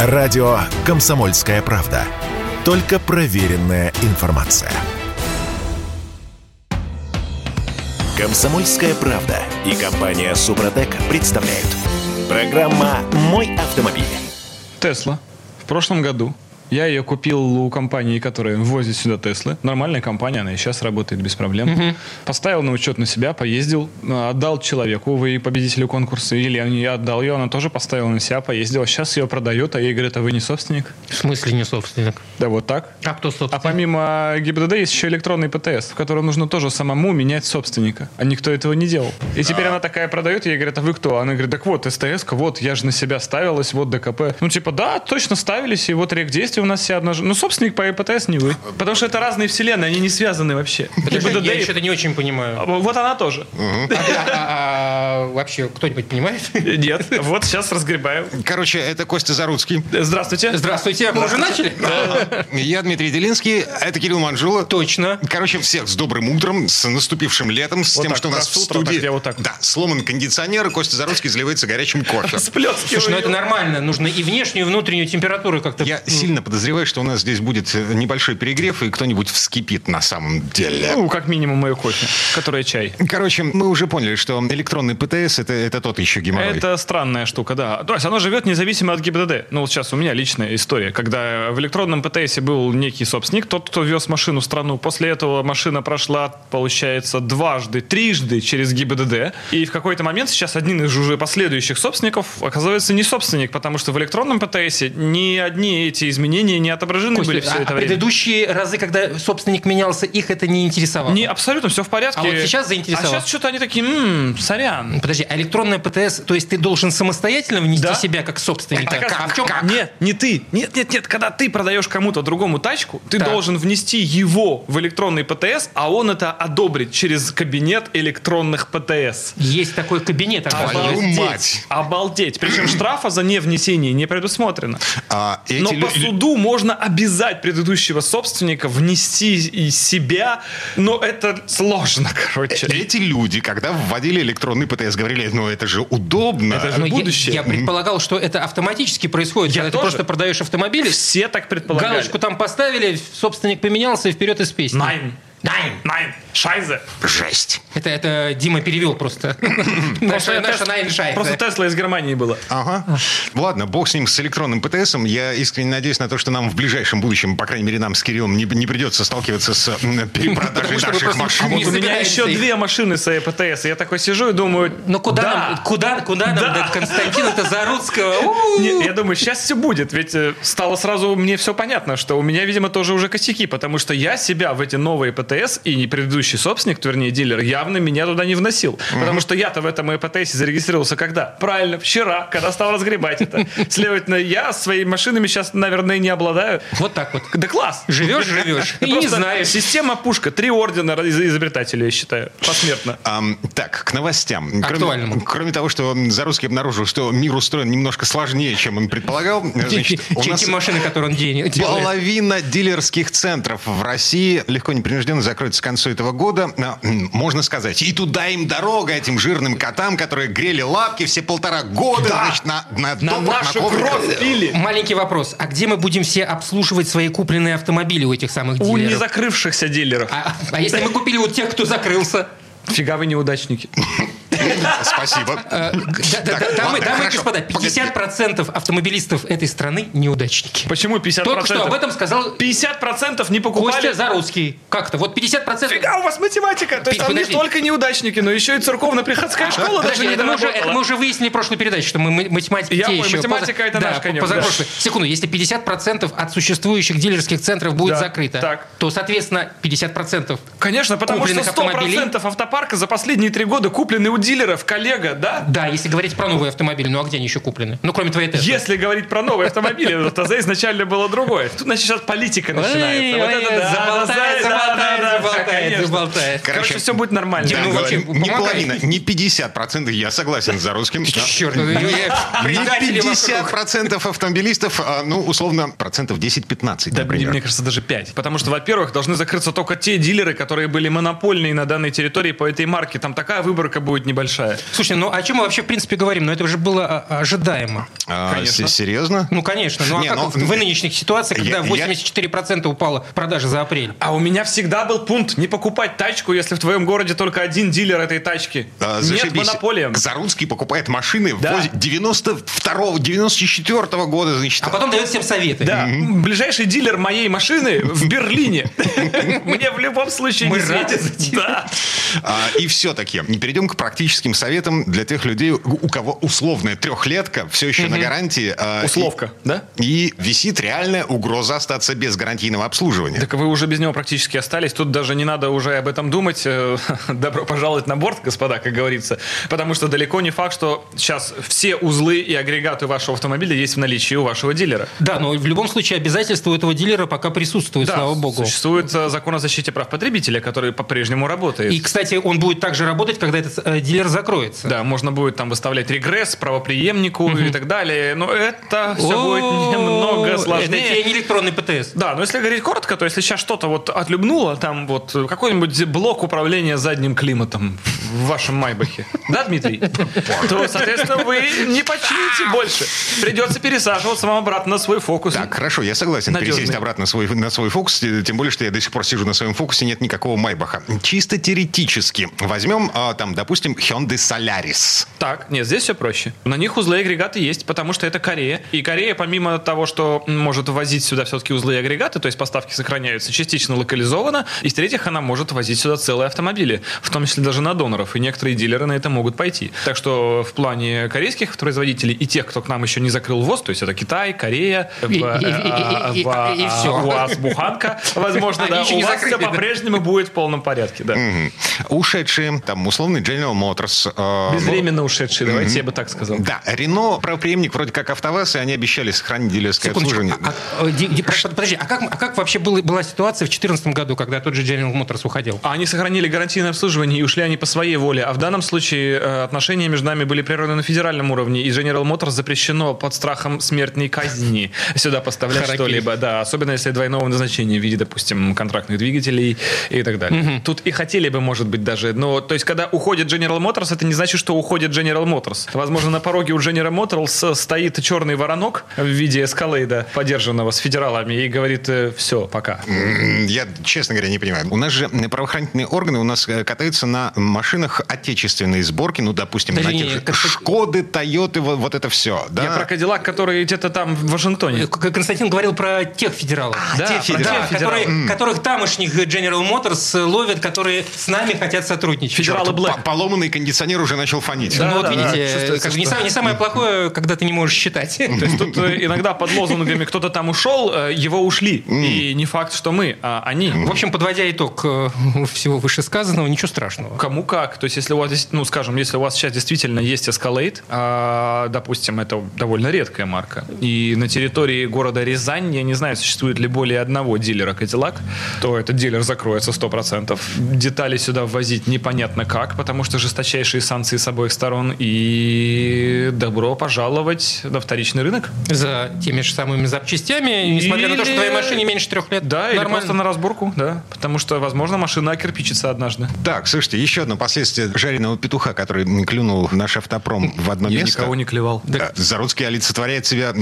Радио «Комсомольская правда». Только проверенная информация. «Комсомольская правда» и компания «Супротек» представляют. Программа «Мой автомобиль». Тесла. В прошлом году я ее купил у компании, которая возит сюда Теслы. Нормальная компания, она и сейчас работает без проблем. Угу. Поставил на учет на себя, поездил, э, отдал человеку, вы победителю конкурса, Елене, я отдал ее, она тоже поставила на себя, поездила. Сейчас ее продает, а ей говорят, а вы не собственник? В смысле не собственник? Да вот так. А кто собственник? А помимо ГИБДД есть еще электронный ПТС, в котором нужно тоже самому менять собственника. А никто этого не делал. И теперь а. она такая продает, ей говорят, а вы кто? Она говорит, так вот, СТС, вот, я же на себя ставилась, вот ДКП. Ну типа, да, точно ставились, и вот рек действий у нас все обнажены. Ну, собственник по ИПТС не вы. Потому что это разные вселенные, они не связаны вообще. Я что-то не очень понимаю. Вот она тоже. А, а, а, вообще, кто-нибудь понимает? Нет. Вот сейчас разгребаю. Короче, это Костя Заруцкий. Здравствуйте. Здравствуйте. Мы уже начали? Я Дмитрий Делинский, это Кирилл Манжула. Точно. Короче, всех с добрым утром, с наступившим летом, с тем, что у нас в студии... Да, сломан кондиционер, и Костя Заруцкий заливается горячим кофе. Слушай, ну это нормально. Нужно и внешнюю, и внутреннюю температуру как-то... Я сильно подозреваю, что у нас здесь будет э, небольшой перегрев, и кто-нибудь вскипит на самом деле. Ну, как минимум мое кофе, которое чай. Короче, мы уже поняли, что электронный ПТС это, это тот еще геморрой. Это странная штука, да. То есть оно живет независимо от ГИБДД. Ну, вот сейчас у меня личная история, когда в электронном ПТСе был некий собственник, тот, кто вез машину в страну. После этого машина прошла, получается, дважды, трижды через ГИБДД. И в какой-то момент сейчас один из уже последующих собственников оказывается не собственник, потому что в электронном ПТСе ни одни эти изменения не отображены Костя, были все а, это время. предыдущие разы, когда собственник менялся, их это не интересовало? Не, абсолютно, все в порядке. А вот сейчас заинтересовало? А сейчас что-то они такие, м-м, сорян. Подожди, а электронная ПТС, то есть ты должен самостоятельно внести да? себя как собственника? Это как? А в чем? Как? Нет, не ты. Нет, нет, нет, когда ты продаешь кому-то другому тачку, ты так. должен внести его в электронный ПТС, а он это одобрит через кабинет электронных ПТС. Есть такой кабинет. Обалдеть. Обалдеть. Причем штрафа за невнесение не предусмотрено. А, эти Но по суду можно обязать предыдущего собственника внести из себя, но это сложно, короче. Э, эти люди, когда вводили электронный ПТС, говорили, ну это же удобно. Это же будущее. Я, я предполагал, что это автоматически происходит, я когда тоже. ты просто продаешь автомобиль. Все так предполагали. Галочку там поставили, собственник поменялся и вперед и с песней. Nein. Nein. Nein. Scheiße. Жесть. Это, это Дима перевел просто. Наша Найн Шайзе. Просто Тесла из Германии было. Ага. Ладно, бог с ним, с электронным ПТСом. Я искренне надеюсь на то, что нам в ближайшем будущем, по крайней мере, нам с Кириллом не, не придется сталкиваться с перепродажей наших машин. у меня еще две машины с ПТС. Я такой сижу и думаю... Ну куда нам, куда, куда нам до Константина Тазаруцкого? Я думаю, сейчас все будет. Ведь э, стало сразу мне все понятно, что у меня, видимо, тоже уже косяки, потому что я себя в эти новые ПТС ИПТС, и предыдущий собственник, вернее, дилер, явно меня туда не вносил. Угу. Потому что я-то в этом ИПТСе зарегистрировался когда? Правильно, вчера, когда стал разгребать это. Следовательно, я своими машинами сейчас, наверное, не обладаю. Вот так вот. Да класс. Живешь, живешь. И не знаешь. Система пушка. Три ордена изобретателя, я считаю. Посмертно. Так, к новостям. Актуальному. Кроме того, что Зарусский обнаружил, что мир устроен немножко сложнее, чем он предполагал. Значит, у нас машины, которые он делает. Половина дилерских центров в России легко непринужденно закроется к концу этого года. Можно сказать, и туда им дорога, этим жирным котам, которые грели лапки все полтора года, да. значит, на, на, на нашу на кровь пили. Маленький вопрос. А где мы будем все обслуживать свои купленные автомобили у этих самых дилеров? У незакрывшихся дилеров. А, а если мы купили у тех, кто закрылся? Фига вы неудачники. Спасибо. Э, дамы и господа, 50% автомобилистов этой страны неудачники. Почему 50%? Только что об этом сказал 50% не покупали. Костя Зарусский. Как-то. Вот 50%. Фига, у вас математика. То есть там не только неудачники, но еще и церковно-приходская школа даже не Это мы уже выяснили в прошлой передаче, что мы математики Я математика это наш конек. Секунду, если 50% от существующих дилерских центров будет закрыто, то, соответственно, 50% Конечно, потому что 100% автопарка за последние три года куплены у дилеров, коллега, да? Да, если говорить про новые автомобили. Ну а где они еще куплены? Ну, кроме твоей Теслы. Если говорить про новые автомобили, то ТЗ изначально было другое. Тут, значит, сейчас политика начинается. Вот это да, заболтает, заболтает, заболтает, заболтает. Короче, все будет нормально. Ну, не половина, не 50%, я согласен за русским. Черт, не 50% автомобилистов, а, ну, условно, процентов 10-15, Да, мне кажется, даже 5. Потому что, во-первых, должны закрыться только те дилеры, которые были монопольные на данной территории по этой марке. Там такая выборка будет небольшая небольшая. Слушай, ну о чем мы вообще в принципе говорим? Ну это уже было а, ожидаемо. А, конечно. Серьезно? Ну конечно. Ну а Не, как ну, в нынешних ситуациях, когда я, 84% я... упала продажа за апрель? А у меня всегда был пункт не покупать тачку, если в твоем городе только один дилер этой тачки. А, Нет монополии. Заруцкий покупает машины да. 92-го, 94 -го года, значит. А потом дает всем советы. Да. Mm-hmm. Ближайший дилер моей машины в Берлине. Мне в любом случае не светит. Да. А, и все-таки не перейдем к практическим советам для тех людей, у кого условная трехлетка все еще на гарантии. А, Условка, да? И висит реальная угроза остаться без гарантийного обслуживания. Так вы уже без него практически остались. Тут даже не надо уже об этом думать. Э, добро пожаловать на борт, господа, как говорится. Потому что далеко не факт, что сейчас все узлы и агрегаты вашего автомобиля есть в наличии у вашего дилера. Да, но в любом случае обязательства у этого дилера пока присутствуют, да, слава богу. Существует э, закон о защите прав потребителя, который по-прежнему работает. И, кстати, он будет также работать, когда этот э, дилер закроется. Да, можно будет там выставлять регресс правоприемнику угу. и так далее. Но это все будет немного сложнее. Это не электронный ПТС. Да, но если говорить коротко, то если сейчас что-то вот отлюбнуло, там вот какой-нибудь блок управления задним климатом в вашем Майбахе, да, Дмитрий? То, соответственно, вы не почините больше. Придется пересаживаться вам обратно на свой фокус. Так, хорошо, я согласен Надежный. пересесть обратно на свой, на свой фокус, тем более, что я до сих пор сижу на своем фокусе, нет никакого Майбаха. Чисто теоретически. Возьмем, а, там, допустим, Hyundai Solaris. Так, нет, здесь все проще. На них узлы и агрегаты есть, потому что это Корея. И Корея, помимо того, что может возить сюда все-таки узлы и агрегаты, то есть поставки сохраняются частично локализованно, и в-третьих, она может возить сюда целые автомобили, в том числе даже на доноров, и некоторые дилеры на это могут пойти. Так что в плане корейских производителей и тех, кто к нам еще не закрыл ВОЗ, то есть это Китай, Корея. УАЗ, Буханка, возможно, да, у вас все по-прежнему будет в полном порядке, да. Ушедшие, там, условный General Motors. Э, Безвременно ушедшие, давайте я бы так сказал. Да, Рено, правоприемник вроде как АвтоВАЗ, и они обещали сохранить дилерское обслуживание. А, а, подожди, а как, а как вообще была ситуация в 2014 году, когда тот же General Motors уходил? Они сохранили гарантийное обслуживание и ушли они по своей воле. А в данном случае э, отношения между нами были прерваны на федеральном уровне, и General Motors запрещено под страхом смертной казни сюда поставлять что-либо. Да, особенно если двойного назначения в виде, допустим, контрактных двигателей и так далее. Угу. Тут и хотели бы, может быть, даже. Но, то есть, когда уходит General Motors, это не значит, что уходит General Motors. Возможно, на пороге у General Motors стоит черный воронок в виде эскалейда, подержанного с федералами, и говорит, э, все, пока. Я, честно говоря, не понимаю. У нас же правоохранительные органы у нас э, катаются на машинах отечественной сборки, ну, допустим, Даже на тех же Шкоды, Тойоты, вот, вот это все. Да? Я про Кадиллак, который где-то там в Вашингтоне. Константин говорил про тех федералов. А, да, те федералы. Да, которые, mm. которых тамошних General Motors ловят, которые с нами хотят сотрудничать. Федералы Black. Поломанный кондиционер уже начал фонить. Да, ну, вот да, видите, да, как не, сам, не самое плохое, когда ты не можешь считать. То есть тут э, иногда под лозунгами кто-то там ушел, э, его ушли. И не факт, что мы, а они. В общем, подводя итог э, всего вышесказанного, ничего страшного. Кому как. То есть, если у вас, ну, скажем, если у вас сейчас действительно есть Escalade, а, допустим, это довольно редкая марка, и на территории города Рязань, я не знаю, существует ли более одного дилера Cadillac, то этот дилер закроется 100%. Детали сюда ввозить непонятно как, потому что жесточайшие санкции с обоих сторон, и добро пожаловать на вторичный рынок. За теми же самыми запчастями, несмотря или... на то, что твоей машине меньше трех лет. Да, Нормально. или просто на разборку, да, потому что, возможно, машина окирпичится однажды. Так, слушайте, еще одно последствие жареного петуха, который клюнул наш автопром в одно Я место. никого не клевал. Да. Заруцкий олицетворяет себя,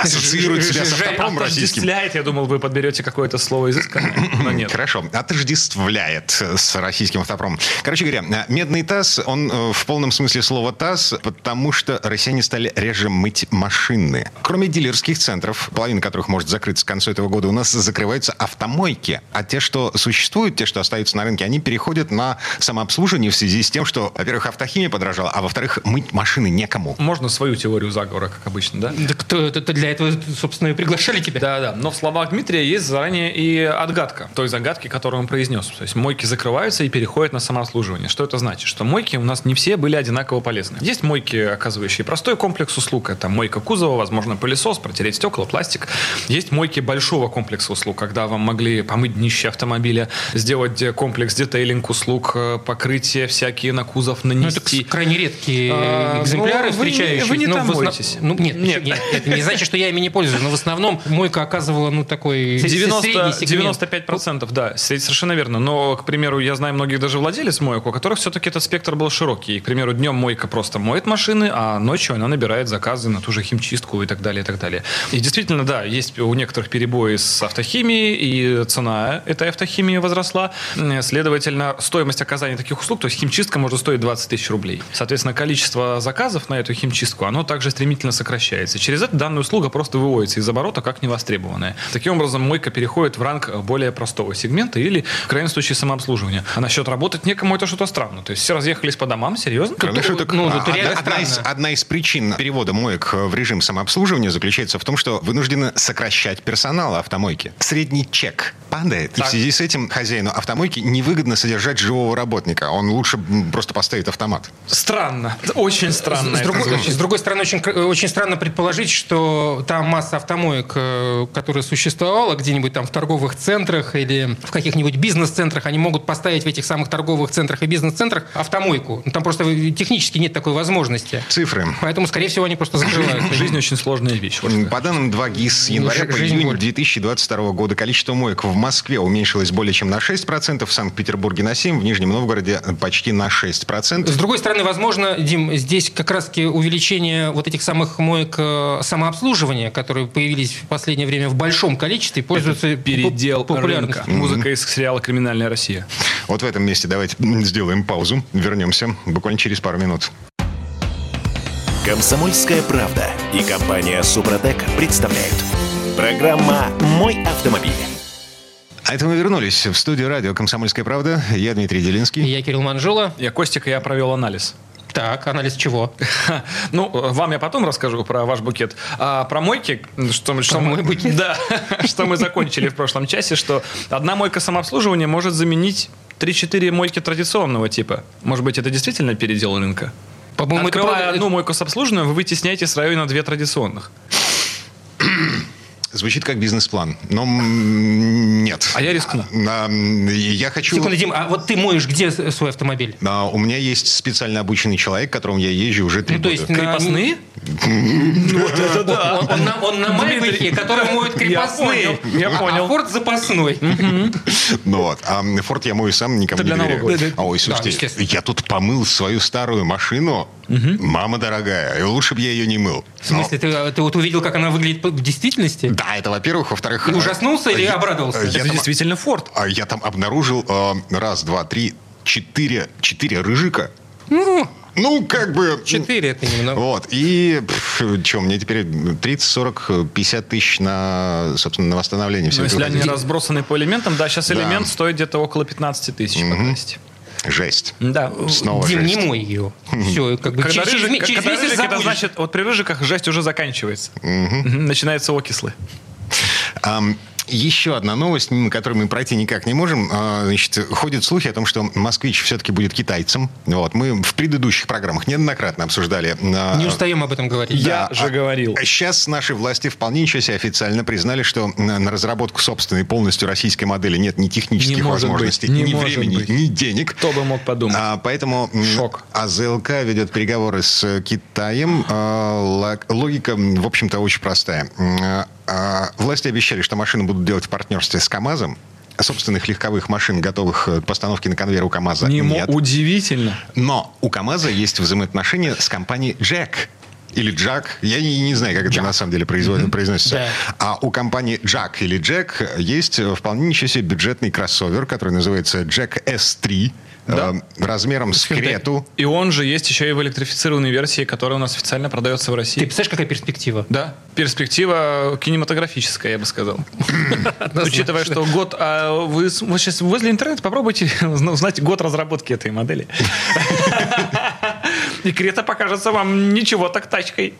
ассоциирует себя с автопром российским. Я думал, вы подберете какое-то слово изысканное, но нет. Хорошо, отождествляет с российским автопромом. Короче говоря, медный таз, он э, в полном смысле слова таз, потому что россияне стали реже мыть машины. Кроме дилерских центров, половина которых может закрыться к концу этого года, у нас закрываются автомойки. А те, что существуют, те, что остаются на рынке, они переходят на самообслуживание в связи с тем, что, во-первых, автохимия подорожала, а во-вторых, мыть машины некому. Можно свою теорию заговора, как обычно, да? Да кто это для этого, собственно, и приглашали тебя. Да, да. Но в словах Дмитрия есть заранее и отгадка той загадки, которую он произнес. То есть мойки закрываются и переходят на самообслуживание. Что это значит? Что мойки у нас не все были одинаково полезны. Есть мойки, оказывающие простой комплекс услуг. Это мойка кузова, возможно, пылесос, протереть стекла, пластик. Есть мойки большого комплекса услуг, когда вам могли помыть днище автомобиля, сделать комплекс детейлинг услуг, э, покрытие всякие на кузов нанести. Ну, это крайне редкие а, экземпляры, ну, встречающиеся. Вы не там моетесь. Ну, нет, нет. нет, это не значит, что я ими не пользуюсь, но в основном мойка оказывала, ну, такой 90, 95%, да, совершенно верно. Но, к примеру, я знаю многих даже владелец моек, у которых все-таки этот спектр был был широкий. К примеру, днем мойка просто моет машины, а ночью она набирает заказы на ту же химчистку и так далее, и так далее. И действительно, да, есть у некоторых перебои с автохимией, и цена этой автохимии возросла. Следовательно, стоимость оказания таких услуг, то есть химчистка может стоить 20 тысяч рублей. Соответственно, количество заказов на эту химчистку, оно также стремительно сокращается. Через это данная услуга просто выводится из оборота как невостребованная. Таким образом, мойка переходит в ранг более простого сегмента или, в крайнем случае, самообслуживания. А насчет работать некому это что-то странно. То есть все разъехались по домам, серьезно? Кроме шуток, ну, а, одна, одна, из, одна из причин перевода моек в режим самообслуживания заключается в том, что вынуждены сокращать персонал автомойки. Средний чек падает, так. и в связи с этим хозяину автомойки невыгодно содержать живого работника. Он лучше просто поставит автомат. Странно. Очень странно. С, с, другой, с другой стороны, очень, очень странно предположить, что та масса автомоек, э, которая существовала где-нибудь там в торговых центрах или в каких-нибудь бизнес-центрах, они могут поставить в этих самых торговых центрах и бизнес-центрах автомойку. Ну, там просто технически нет такой возможности. Цифры. Поэтому, скорее всего, они просто закрывают. Жизнь очень сложная вещь. По данным 2 ГИС с января по июнь 2022 года количество моек в Москве уменьшилось более чем на 6%, в Санкт-Петербурге на 7%, в Нижнем Новгороде почти на 6%. С другой стороны, возможно, Дим, здесь как раз-таки увеличение вот этих самых моек э, самообслуживания, которые появились в последнее время в большом количестве, пользуются Это передел популярностью. Рынка. Музыка из сериала «Криминальная Россия». Вот в этом месте давайте сделаем паузу, вернемся буквально через пару минут. Комсомольская правда и компания Супротек представляют. Программа «Мой автомобиль». А это мы вернулись в студию радио «Комсомольская правда». Я Дмитрий Делинский. Я Кирилл Манжула. Я Костик, и я провел анализ. Так, анализ чего? Ну, вам я потом расскажу про ваш букет. А про мойки, что, что мы, букет? Да, что мы закончили в прошлом часе, что одна мойка самообслуживания может заменить 3-4 мойки традиционного типа. Может быть, это действительно передел рынка? По-моему, Открывая это... одну мойку с обслуживанием, вы вытесняете с района две традиционных. Звучит как бизнес-план, но нет. А я рискну. А, я хочу... Секунду, Дим, а вот ты моешь где свой автомобиль? А, у меня есть специально обученный человек, которому я езжу уже три ну, года. То есть крепостные? Вот это да. Он на Майбахе, который моет крепостные. Я понял. А Форд запасной. Ну вот. А Форд я мою сам никому не доверяю. Ой, слушайте, я тут помыл свою старую машину. Мама дорогая, лучше бы я ее не мыл. В смысле, ты вот увидел, как она выглядит в действительности? Да, это во-первых. Во-вторых... Ты ужаснулся или обрадовался? Это действительно Форд. Я там обнаружил раз, два, три, четыре, четыре рыжика. Ну, ну, как бы... Четыре это немного. Вот. И что, мне теперь 30, 40, 50 тысяч на, собственно, на восстановление всего ну, Если они разбросаны по элементам, да, сейчас да. элемент стоит где-то около 15 тысяч угу. Жесть. Да. Снова Дим, жесть. не мой ее. Все, как бы когда через, рыжик, через когда рыжик, это значит, вот при рыжиках жесть уже заканчивается. Угу. Начинаются окислы. Um, еще одна новость, мимо которой мы пройти никак не можем. А, значит, ходят слухи о том, что москвич все-таки будет китайцем. Вот. Мы в предыдущих программах неоднократно обсуждали. А, не устаем об этом говорить. Я да. же говорил. Сейчас наши власти вполне ничего себе официально признали, что на разработку собственной полностью российской модели нет ни технических не возможностей, быть. ни времени, быть. ни денег. Кто бы мог подумать. А, поэтому Шок. АЗЛК ведет переговоры с Китаем. А, логика, в общем-то, очень простая а, власти обещали, что машины будут делать в партнерстве с КАМАЗом. Собственных легковых машин, готовых к постановке на конвейер у КАМАЗа Не нет. Удивительно. Но у КАМАЗа есть взаимоотношения с компанией «Джек». Или Джак, я не, не знаю, как Jack. это на самом деле mm-hmm. произносится. Да. А у компании Джак или Джек есть вполне ничего себе бюджетный кроссовер, который называется Jack S3 да. э, размером с Крету. И он же есть еще и в электрифицированной версии, которая у нас официально продается в России. Ты представляешь, какая перспектива? Да, перспектива кинематографическая, я бы сказал. Учитывая, что год... А вы сейчас возле интернета попробуйте узнать год разработки этой модели. И Крета покажется вам ничего так тачкой.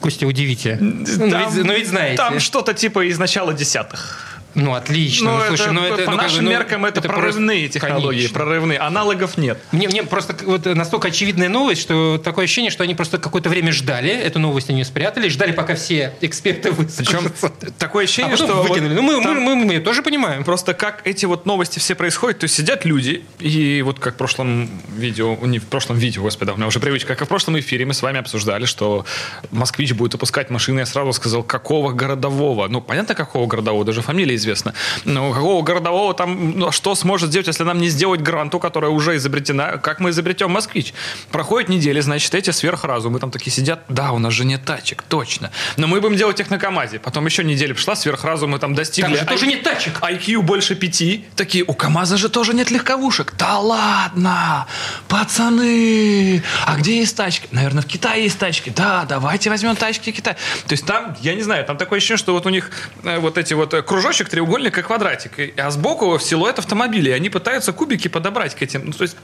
Костя, удивите. Но ну, ведь, ну, ведь знаете. Там что-то типа из начала десятых. Ну, отлично. Ну, ну, слушай, это, ну, это, по ну, нашим ну, меркам это, это прорывные просто, технологии, конечно. прорывные. Аналогов нет. Мне, мне просто вот настолько очевидная новость, что такое ощущение, что они просто какое-то время ждали, эту новость они спрятали, ждали, пока все эксперты выскажутся. Причем такое ощущение, а что... выкинули. Вот ну, мы, мы, мы, мы тоже понимаем. Просто как эти вот новости все происходят, то есть сидят люди, и вот как в прошлом видео, не в прошлом видео, господи, у меня уже привычка, как в прошлом эфире мы с вами обсуждали, что москвич будет выпускать машины, я сразу сказал, какого городового. Ну, понятно, какого городового, даже фамилия известно. Ну, какого городового там, ну, что сможет сделать, если нам не сделать гранту, которая уже изобретена? Как мы изобретем москвич? Проходит неделя, значит, эти сверхразумы там такие сидят, да, у нас же нет тачек, точно. Но мы будем делать их на КАМАЗе. Потом еще неделя пошла, сверхразумы там достигли. Там же тоже I- нет тачек. IQ больше пяти. Такие, у КАМАЗа же тоже нет легковушек. Да ладно, пацаны, а где есть тачки? Наверное, в Китае есть тачки. Да, давайте возьмем тачки Китая. То есть там, я не знаю, там такое ощущение, что вот у них э, вот эти вот э, кружочек, треугольник и квадратик. И- А сбоку силуэт автомобиля. И они пытаются кубики подобрать к этим. Ну, то есть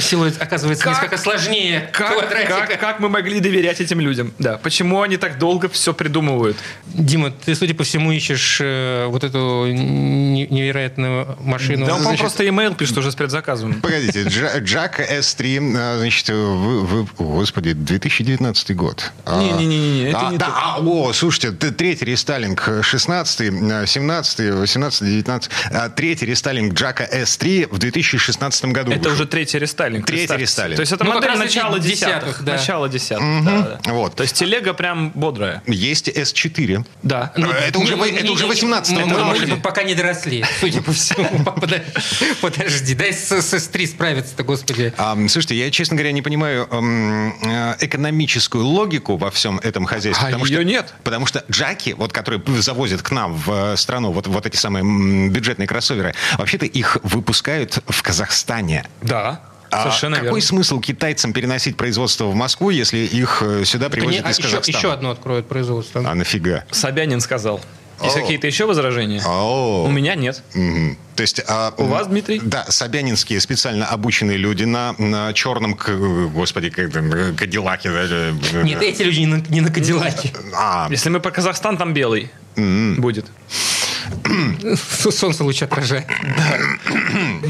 Силуэт оказывается Как- несколько сложнее как, квадратика. как, как мы могли доверять этим людям? Да, почему они так долго все придумывают? Дима, ты, судя по всему, ищешь э, вот эту не- невероятную машину. Да он, по-моему, значит- просто e-mail пишет уже с предзаказом. Погодите, Джа- Джак S3, а, значит, вы, вы- господи, 2019 год. А, Не-не-не, это а, не да, то. а, о, слушайте, третий рестайлинг 16, 17, 18, 19, а, третий рестайлинг Джака S3 в 2016 году. Это вышел. уже третий рестайлинг. Третий рестайлинг. То есть это Ну, модель начала десятых. десятых, да. Начало десятых. да, да. Вот. То есть телега прям бодрая. Есть S4. Да. Ну, это уже, не- во- не- это не- уже не- 18 мы- это мы- мы пока не доросли, судя по всему. Подожди, дай с с S3 справиться-то, господи. А, слушайте, я, честно говоря, не понимаю м, э, экономическую логику во всем этом хозяйстве. А потому ее что, нет. Потому что джаки, вот, которые завозят к нам в э, страну, вот, вот эти самые бюджетные кроссоверы, вообще-то их выпускают в Казахстане. Да. А Совершенно какой верно. смысл китайцам переносить производство в Москву, если их э, сюда привозят А из еще, Казахстана? еще одно откроют производство. А нафига? Собянин сказал. Есть какие-то еще возражения? О. У меня нет. Мгм. То есть, а, У вас, Дмитрий? Да, собянинские специально обученные люди на, на черном, к- господи, э, кадиллаке. да, э, Нет, эти люди не на, не на Кадиллаке. А, Если мы про Казахстан, там белый будет. Солнце луч отражает.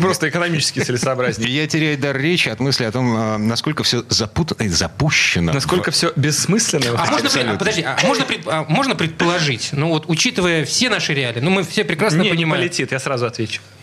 Просто экономически целесообразнее. я теряю дар речи от мысли о том, а, насколько все запутано и запущено. Насколько все бессмысленно. А можно, а, подожди, а можно, пред- а можно предположить, ну вот учитывая все наши реалии, ну мы все прекрасно Не, не понимаем, полетит, я сразу отвечу.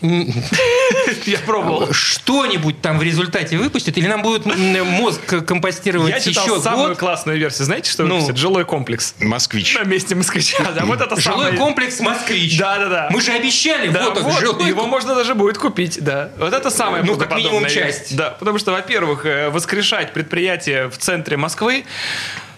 Я пробовал. что-нибудь там в результате выпустят, или нам будет мозг компостировать Я читал еще самую год? классную версию. Знаете, что Ну. выпустят? Жилой комплекс. Москвич. На месте москвича. Да, вот это Жилой комплекс «Москвич». Да-да-да. Мы же обещали, Да, вот он, вот, жилой его можно даже будет купить, да. Вот это самое Ну, как минимум, часть. Да, потому что, во-первых, э, воскрешать предприятие в центре Москвы,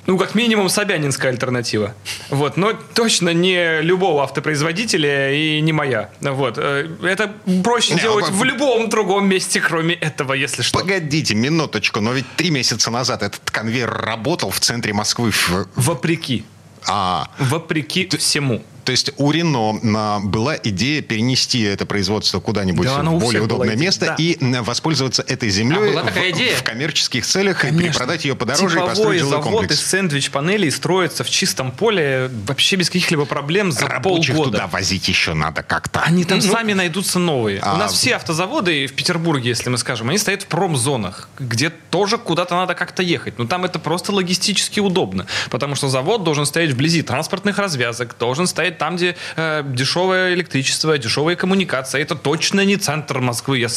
ну, как минимум, Собянинская альтернатива. Вот, но точно не любого автопроизводителя и не моя. Вот. э, Это проще Не, делать а в любом другом месте, кроме этого, если что. Погодите минуточку, но ведь три месяца назад этот конвейер работал в центре Москвы. в- Вопреки. А, Вопреки всему. То есть у Рено а, была идея перенести это производство куда-нибудь Да, в более удобное идея, место да. и м, воспользоваться этой землей А была такая в, идея? в коммерческих целях и Конечно. перепродать ее подороже и Типовой построить жилой завод комплекс. из сэндвич-панелей строится в чистом поле вообще без каких-либо проблем за Рабочих полгода. туда возить еще надо как-то. Они там сами найдутся новые. А- У нас все автозаводы в Петербурге, если мы скажем, они стоят в промзонах, где тоже куда-то надо как-то ехать. Но там это просто логистически удобно, потому что завод должен стоять вблизи транспортных развязок, должен стоять там, где э, дешевое электричество, дешевая коммуникация. Это точно не центр Москвы. Я,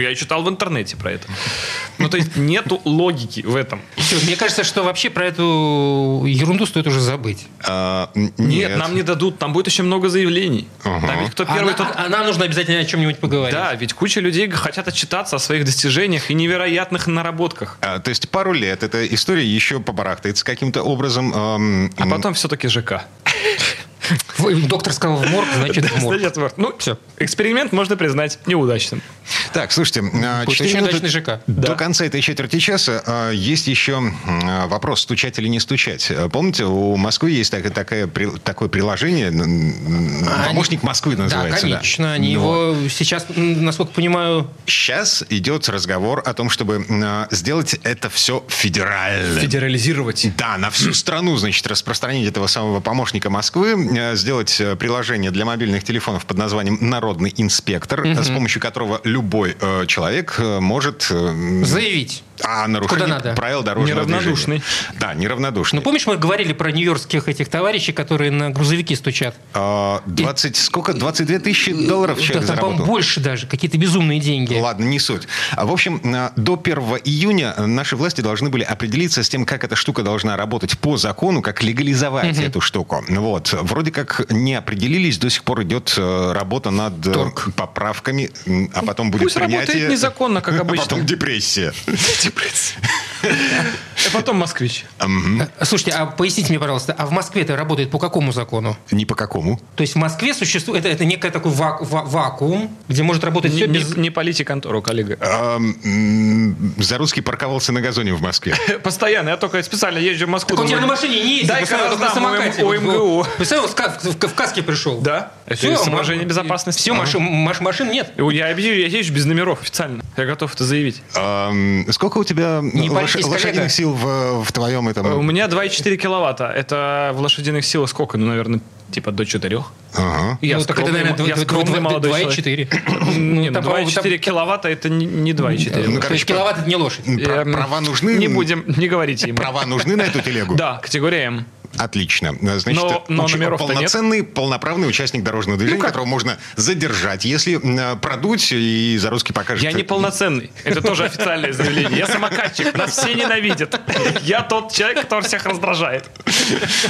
я читал в интернете про это. Ну, то есть нету логики в этом. Мне кажется, что вообще про эту ерунду стоит уже забыть. А, Нет, нам не дадут, там будет очень много заявлений. Ага. Там ведь кто первый, тот а нам нужно обязательно о чем-нибудь поговорить. Да, ведь куча людей хотят отчитаться о своих достижениях и невероятных наработках. А, то есть пару лет эта история еще побарахтается каким-то образом. А потом все-таки ЖК. В- Доктор сказал в морг, значит в морг. Значит, вот. Ну, Всё. эксперимент можно признать неудачным. Так, слушайте, а, Будет четыре очень минуты удачный ЖК. до Да. конца этой четверти часа а, есть еще а, вопрос, стучать или не стучать. Помните, у Москвы есть так- такая такое приложение, помощник Москвы Да, называется. конечно. Они его сейчас, насколько понимаю, Сейчас идет разговор о том, чтобы сделать это все федерально. Федерализировать. Да, на всю страну, значит, распространить этого самого помощника Москвы, э, сделать э, приложение для мобильных телефонов под названием «Народный инспектор», э, с помощью которого любой э, человек э, может... э, заявить. А нарушение Куда надо? правил дорожного Неравнодушный. движения. Да, неравнодушный. Ну, помнишь, мы говорили про нью-йоркских этих товарищей, которые на грузовики стучат? А, 20, сколько? 22 тысячи долларов Да, человек там, по-моему, заработал? больше даже. Какие-то безумные деньги. Ладно, не суть. А, В общем, а, до 1 июня наши власти должны были определиться с тем, как эта штука должна работать по закону, как легализовать эту штуку. Вот. Вроде как не определились, до сих пор идет э, работа над э, Торг. поправками, а потом будет Пусть работает принятие... незаконно, как А обычно. потом депрессия. Blitz. потом москвич. А, Слушайте, а поясните мне, пожалуйста, а в Москве это работает по какому закону? Ни по какому. То есть в Москве существует... Это, это некий такой вак- ва- вакуум, где может работать Не, все не, без... не полите контору, коллега. Ам, м, Зарусский парковался на газоне в Москве. Постоянно. Я только специально езжу в Москву. Так он тебя на машине не ездит, только на самокате. у Вот, МГУ. вот. Представляешь, в, ка- в- в каске пришел. Да? Это соображения безопасности. Все, машин, маш- машин нет. Я езжу без номеров официально. Я готов это заявить. Ам, Сколько у тебя Не лошадиных сил в, в твоем У этом... меня 2,4 киловатта. Это в лошадиных силах сколько? Ну, наверное, типа до 4. Ага. Я ну, так это, скромный, наверное, я скромный молодой человек. 2,4. Не, ну, там, по-моему, 2,4 там- киловатта это не, не 2,4. Ну, То короче, есть киловатт это не лошадь. Пра- Права нужны? Не будем, не говорите ему. Права нужны на эту телегу? Да, категория М. Отлично. Значит, Но- но уч- номеров-то нет. полноценный, полноправный участник дорожного движения, как? которого можно задержать, если продуть и за русский покажет. Я не полноценный. Это тоже официальное заявление. Я самокатчик. Нас все ненавидят. Я тот человек, который всех раздражает.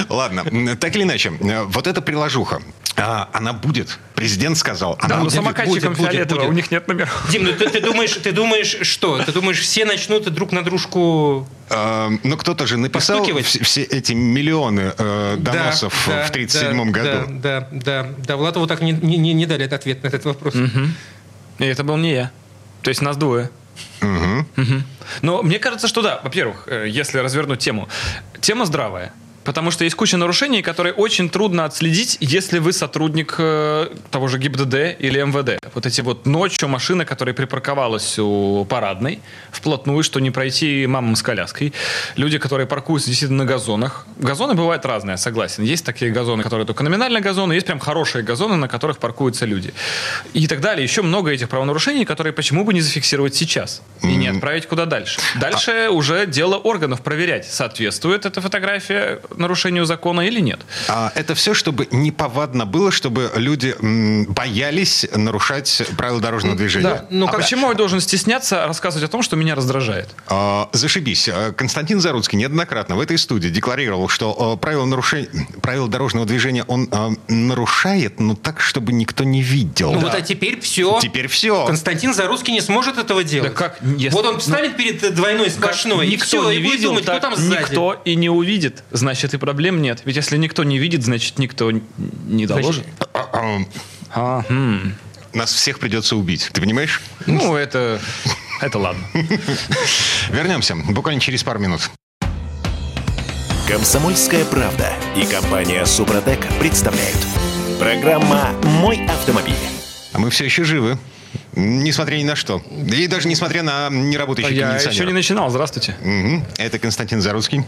Ладно, так или иначе, вот эта приложуха, а, она будет. Президент сказал, она Да, но будет. самокатчикам фиолетово, у них нет номеров. Дим, ну ты, ты думаешь, ты думаешь, что? Ты думаешь, все начнут друг на дружку... Э, ну, кто-то же написал все эти миллионы э, доносов Да, в 1937 да, году. Да, да, да. Да, Владову так не, не, не- дали ответ на этот вопрос. И это был не я. То есть нас двое. Мгм. Мгм. Но мне кажется, что да, во-первых, э, если развернуть тему, тема здравая. Потому что есть куча нарушений, которые очень трудно отследить, если вы сотрудник э, того же ГИБДД или МВД. Вот эти вот ночью машины, которая припарковалась у парадной, вплотную, что не пройти мамам с коляской. Люди, которые паркуются действительно на газонах. Газоны бывают разные, согласен. Есть такие газоны, которые только номинально газоны, есть прям хорошие газоны, на которых паркуются люди. И так далее. Еще много этих правонарушений, которые почему бы не зафиксировать сейчас и не отправить куда дальше. Дальше уже дело органов проверять, соответствует эта фотография нарушению закона или нет. А это все, чтобы неповадно было, чтобы люди м, боялись нарушать правила дорожного движения. Да. ну, а как- почему я должен стесняться рассказывать о том, что меня раздражает? А, Зашибись. А, Константин Заруцкий неоднократно в этой студии декларировал, что а, правила, нарушения, правила дорожного движения он а, нарушает, но так, чтобы никто не видел. Ну вот а теперь все. Теперь все. Константин Зарусский не сможет этого делать. Да как, если- Вот он встанет перед двойной сплошной, и никто все, не и будет видел, думать, кто там сзади. никто и не увидит, значит и проблем нет. Ведь если никто не видит, значит никто не доложит. А, а, А, хм. Нас всех придется убить. Ты понимаешь? Ну, это, это ладно. Вернемся буквально через пару минут. Комсомольская правда и компания Супротек представляют. Программа «Мой автомобиль». А мы все еще живы. Несмотря ни на что. И даже несмотря на неработающий Я кондиционер. еще не начинал, здравствуйте. Мгм. Это Константин Заруцкий.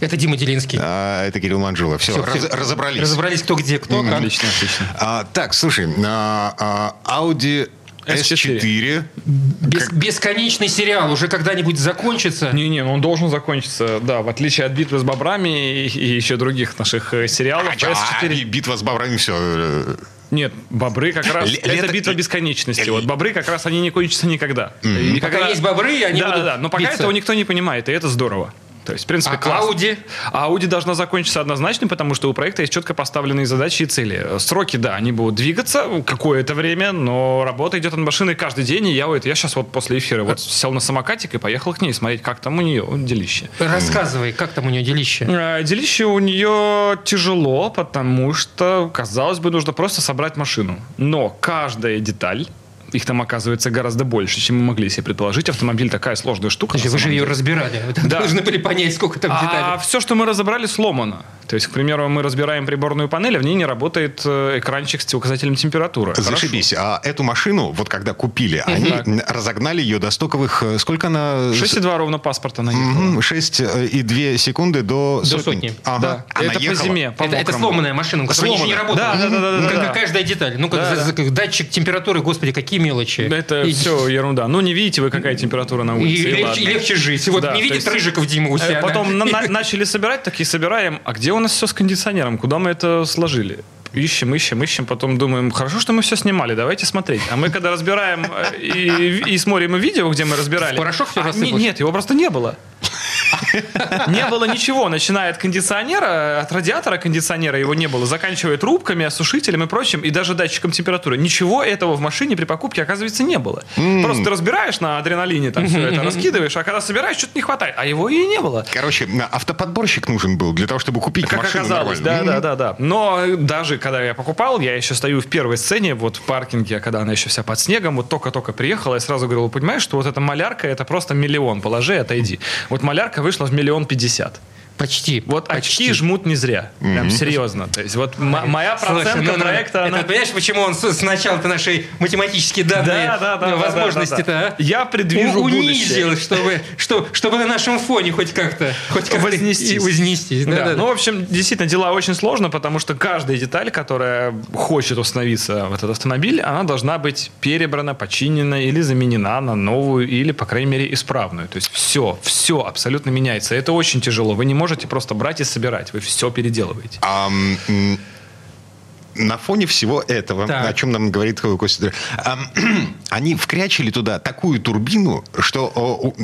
Это Дима Делинский. А это Кирилл Манжула. Все, Всё, всё. разобрались. Разобрались, кто где, кто как. Отлично, отлично. А, так, слушай, а, а, Audi S4. S4. Бес- бесконечный сериал уже когда-нибудь закончится. Не-не, он должен закончиться, да, в отличие от «Битвы с бобрами» и, и еще других наших э, сериалов. А, и PS4... битва с бобрами, все. Нет, бобры как раз... Ле- это лето- битва бесконечности. Вот бобры как раз они не кончатся никогда. И Пока когда- есть бобры, они да, будут да, да, но пока биться. этого никто не понимает, и это здорово. То есть, в принципе, А классно. Audi? А Audi должна закончиться однозначно, потому что у проекта есть четко поставленные задачи и цели. Сроки, да, они будут двигаться какое-то время, но работа идет над машиной каждый день, и я, вот, я сейчас вот после эфира вот сел на самокатик и поехал к ней смотреть, как там у нее делище. Рассказывай, как там у нее делище. Э, Делище у нее тяжело, потому что, казалось бы, нужно просто собрать машину. Но каждая деталь, их там оказывается гораздо больше, чем мы могли себе предположить. Автомобиль такая сложная штука. На вы же ее разбирали. Вы Да. должны были понять, сколько там А деталей. все, что мы разобрали, сломано. То есть, к примеру, мы разбираем приборную панель, а в ней не работает э, экранчик с указателем температуры. Зашибись. А эту машину, вот когда купили, они разогнали ее до стоковых... э, Сколько она... 6,2 ровно паспорта наехала. Мгм, 6 э, и 2 секунды до, До сотни. Ага. Да. Она это по ехала. зиме, по Это, это сломанная машина, ничего не Сломанная. работает. Да, да, да, да, Ну, как, да. как каждая деталь. Ну, как, Да, за- за- датчик температуры, господи, какие мелочи. Это И- все ерунда. Ну, не видите вы, какая температура на И, улице. и легче, ладно. и легче жить. Вот Да, не видит есть, Рыжиков Дима у Э, себя. Потом на- на- начали собирать, такие собираем. А где у нас все с кондиционером? Куда мы это сложили? Ищем, ищем, ищем, потом думаем, хорошо, что мы все снимали, давайте смотреть. А мы когда разбираем э, и, и смотрим видео, где мы разбирали... Порошок всё а, не-? Нет, его просто не было. Не было ничего, начиная от кондиционера, от радиатора кондиционера его не было, заканчивая трубками, осушителем и прочим, и даже датчиком температуры. Ничего этого в машине при покупке, оказывается, не было. Просто ты разбираешь на адреналине, там все это раскидываешь, а когда собираешь, что-то не хватает. А его и не было. Короче, автоподборщик нужен был для того, чтобы купить Как машину оказалось, да, да, да, да. Но э, даже когда я покупал, я еще стою в первой сцене, вот в паркинге, когда она еще вся под снегом, вот только-только приехала, я сразу говорил, понимаешь, что вот эта малярка, это просто миллион, положи, отойди. Вот малярка вышла в миллион пятьдесят. Почти. Вот почти. очки жмут не зря. Прям серьезно. То есть вот м- моя Слушай, процентка ну, ну, проекта, это она... понимаешь, почему он сначала-то наши математические данные, Да, да, да, да, возможности-то, да, да, да. а? Я предвижу будущее. унизил, чтобы, что, чтобы на нашем фоне хоть как-то хоть как Вознестись. Вознестись. Да, Да, да, ну, в общем, действительно, дела очень сложно, потому что каждая деталь, которая хочет установиться в этот автомобиль, она должна быть перебрана, починена или заменена на новую, или, по крайней мере, исправную. То есть все, все абсолютно меняется. Это очень тяжело. Вы не можете просто брать и собирать. Вы все переделываете. М, на фоне всего этого, Так. о чем нам говорит Костя, они вкрячили туда такую турбину, что... о, у-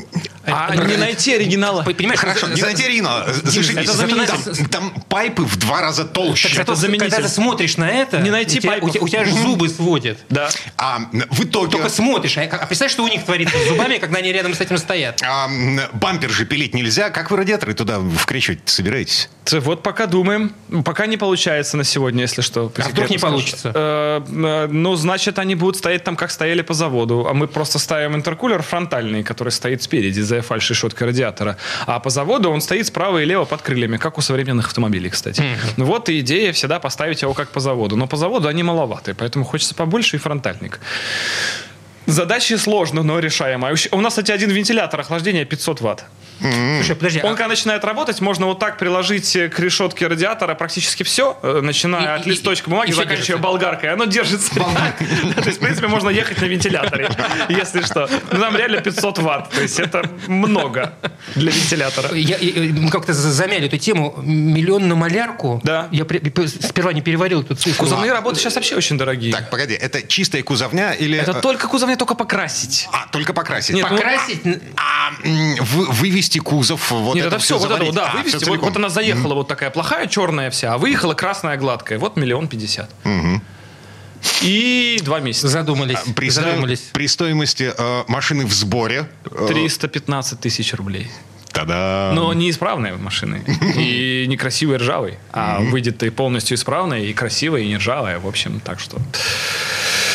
А не найти оригинала. Понимаешь, Хорошо, за- не найти Рина, зашибись. это заменитель. Там, там пайпы в два раза толще. Так Это заменитель. когда ты смотришь на это, Не найти у тебя, у тебя, у тебя же зубы сводят. Да. А в итоге... Только смотришь, а, а представляешь, что у них творится с зубами, когда они рядом с этим стоят? а, бампер же пилить нельзя. Как вы радиаторы туда вкрещивать собираетесь? Вот пока думаем. Пока не получается на сегодня, если что. А вдруг не скажу. получится? Э, э, ну, значит, они будут стоять там, как стояли по заводу. А мы просто ставим интеркулер фронтальный, который стоит спереди за фальш-решеткой радиатора. А по заводу он стоит справа и лево под крыльями, как у современных автомобилей, кстати. Ну Вот и идея всегда поставить его как по заводу. Но по заводу они маловаты, поэтому хочется побольше и фронтальник. Задача сложная, но решаемая. У нас, кстати, один вентилятор охлаждения 500 ватт. Слушай, подожди, Он, а- когда начинает работать, можно вот так приложить э, к решетке радиатора практически все, э, начиная И- от и- листочка бумаги, и заканчивая держится. болгаркой. Оно держится. То есть, в принципе, можно ехать на вентиляторе, если что. Ну, Там реально 500 ватт. То есть, это много для вентилятора. Мы как-то за- замяли эту тему. Миллион на малярку. Да. Я сперва не переварил эту цифру. Кузовные работы сейчас вообще очень дорогие. Так, погоди, это чистая кузовня или... Это только кузовня, только покрасить. А, только покрасить. Нет, ну, Покрасить... А м, вы- вывести кузов, вот Нет, это, это все, вот это да, А, вывести. Вот, вот она заехала вот такая плохая, черная вся, а выехала красная, гладкая. Вот миллион пятьдесят. И два месяца. Задумались. При, сто- задумались. при стоимости э, машины в сборе... э, 315 тысяч рублей. Та-да. Но неисправной машины. И некрасивой ржавой. А выйдет и полностью исправная, и красивая, и не ржавая. В общем, так что...